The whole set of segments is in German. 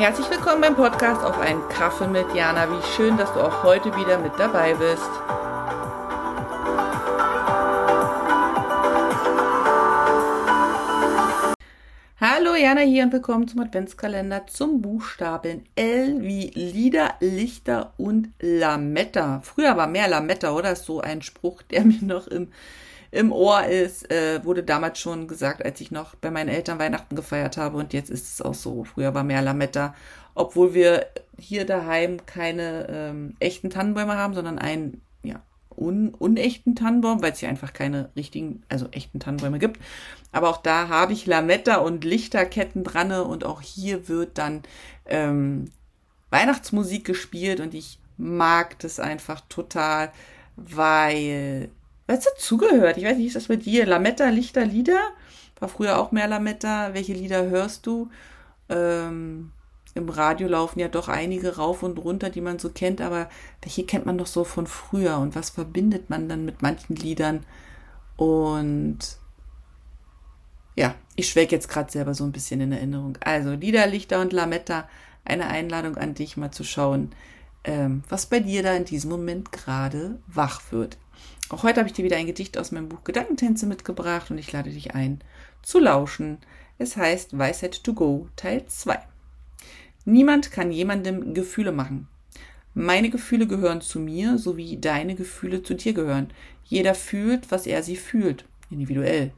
Herzlich willkommen beim Podcast auf einen Kaffee mit Jana. Wie schön, dass du auch heute wieder mit dabei bist. Hallo Jana hier und willkommen zum Adventskalender zum Buchstaben L wie Lieder, Lichter und Lametta. Früher war mehr Lametta, oder? Ist so ein Spruch, der mir noch im im Ohr ist, äh, wurde damals schon gesagt, als ich noch bei meinen Eltern Weihnachten gefeiert habe und jetzt ist es auch so. Früher war mehr Lametta, obwohl wir hier daheim keine ähm, echten Tannenbäume haben, sondern einen ja, un unechten Tannenbaum, weil es hier einfach keine richtigen, also echten Tannenbäume gibt. Aber auch da habe ich Lametta und Lichterketten dran und auch hier wird dann ähm, Weihnachtsmusik gespielt und ich mag das einfach total, weil was dazugehört. Ich weiß nicht, ist das bei dir? Lametta, Lichter, Lieder? War früher auch mehr Lametta. Welche Lieder hörst du? Ähm, Im Radio laufen ja doch einige rauf und runter, die man so kennt, aber welche kennt man doch so von früher und was verbindet man dann mit manchen Liedern? Und ja, ich schwelge jetzt gerade selber so ein bisschen in Erinnerung. Also Lieder, Lichter und Lametta, eine Einladung an dich mal zu schauen, ähm, was bei dir da in diesem Moment gerade wach wird. Auch heute habe ich dir wieder ein Gedicht aus meinem Buch Gedankentänze mitgebracht und ich lade dich ein zu lauschen. Es heißt Weisheit to Go Teil 2. Niemand kann jemandem Gefühle machen. Meine Gefühle gehören zu mir, so wie deine Gefühle zu dir gehören. Jeder fühlt, was er sie fühlt, individuell.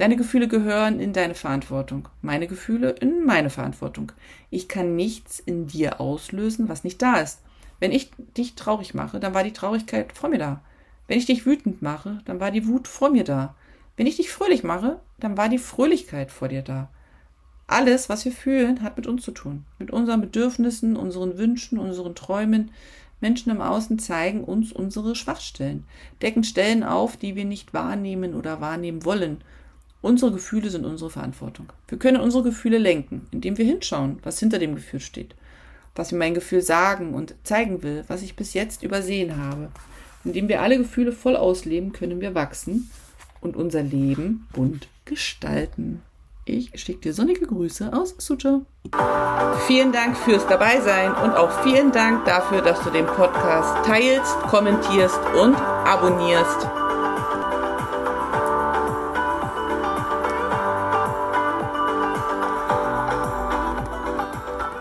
Deine Gefühle gehören in deine Verantwortung, meine Gefühle in meine Verantwortung. Ich kann nichts in dir auslösen, was nicht da ist. Wenn ich dich traurig mache, dann war die Traurigkeit vor mir da. Wenn ich dich wütend mache, dann war die Wut vor mir da. Wenn ich dich fröhlich mache, dann war die Fröhlichkeit vor dir da. Alles, was wir fühlen, hat mit uns zu tun. Mit unseren Bedürfnissen, unseren Wünschen, unseren Träumen. Menschen im Außen zeigen uns unsere Schwachstellen, decken Stellen auf, die wir nicht wahrnehmen oder wahrnehmen wollen. Unsere Gefühle sind unsere Verantwortung. Wir können unsere Gefühle lenken, indem wir hinschauen, was hinter dem Gefühl steht, was mir mein Gefühl sagen und zeigen will, was ich bis jetzt übersehen habe. Indem wir alle Gefühle voll ausleben, können wir wachsen und unser Leben bunt gestalten. Ich schicke dir sonnige Grüße aus Suzhou. Vielen Dank fürs Dabeisein und auch vielen Dank dafür, dass du den Podcast teilst, kommentierst und abonnierst.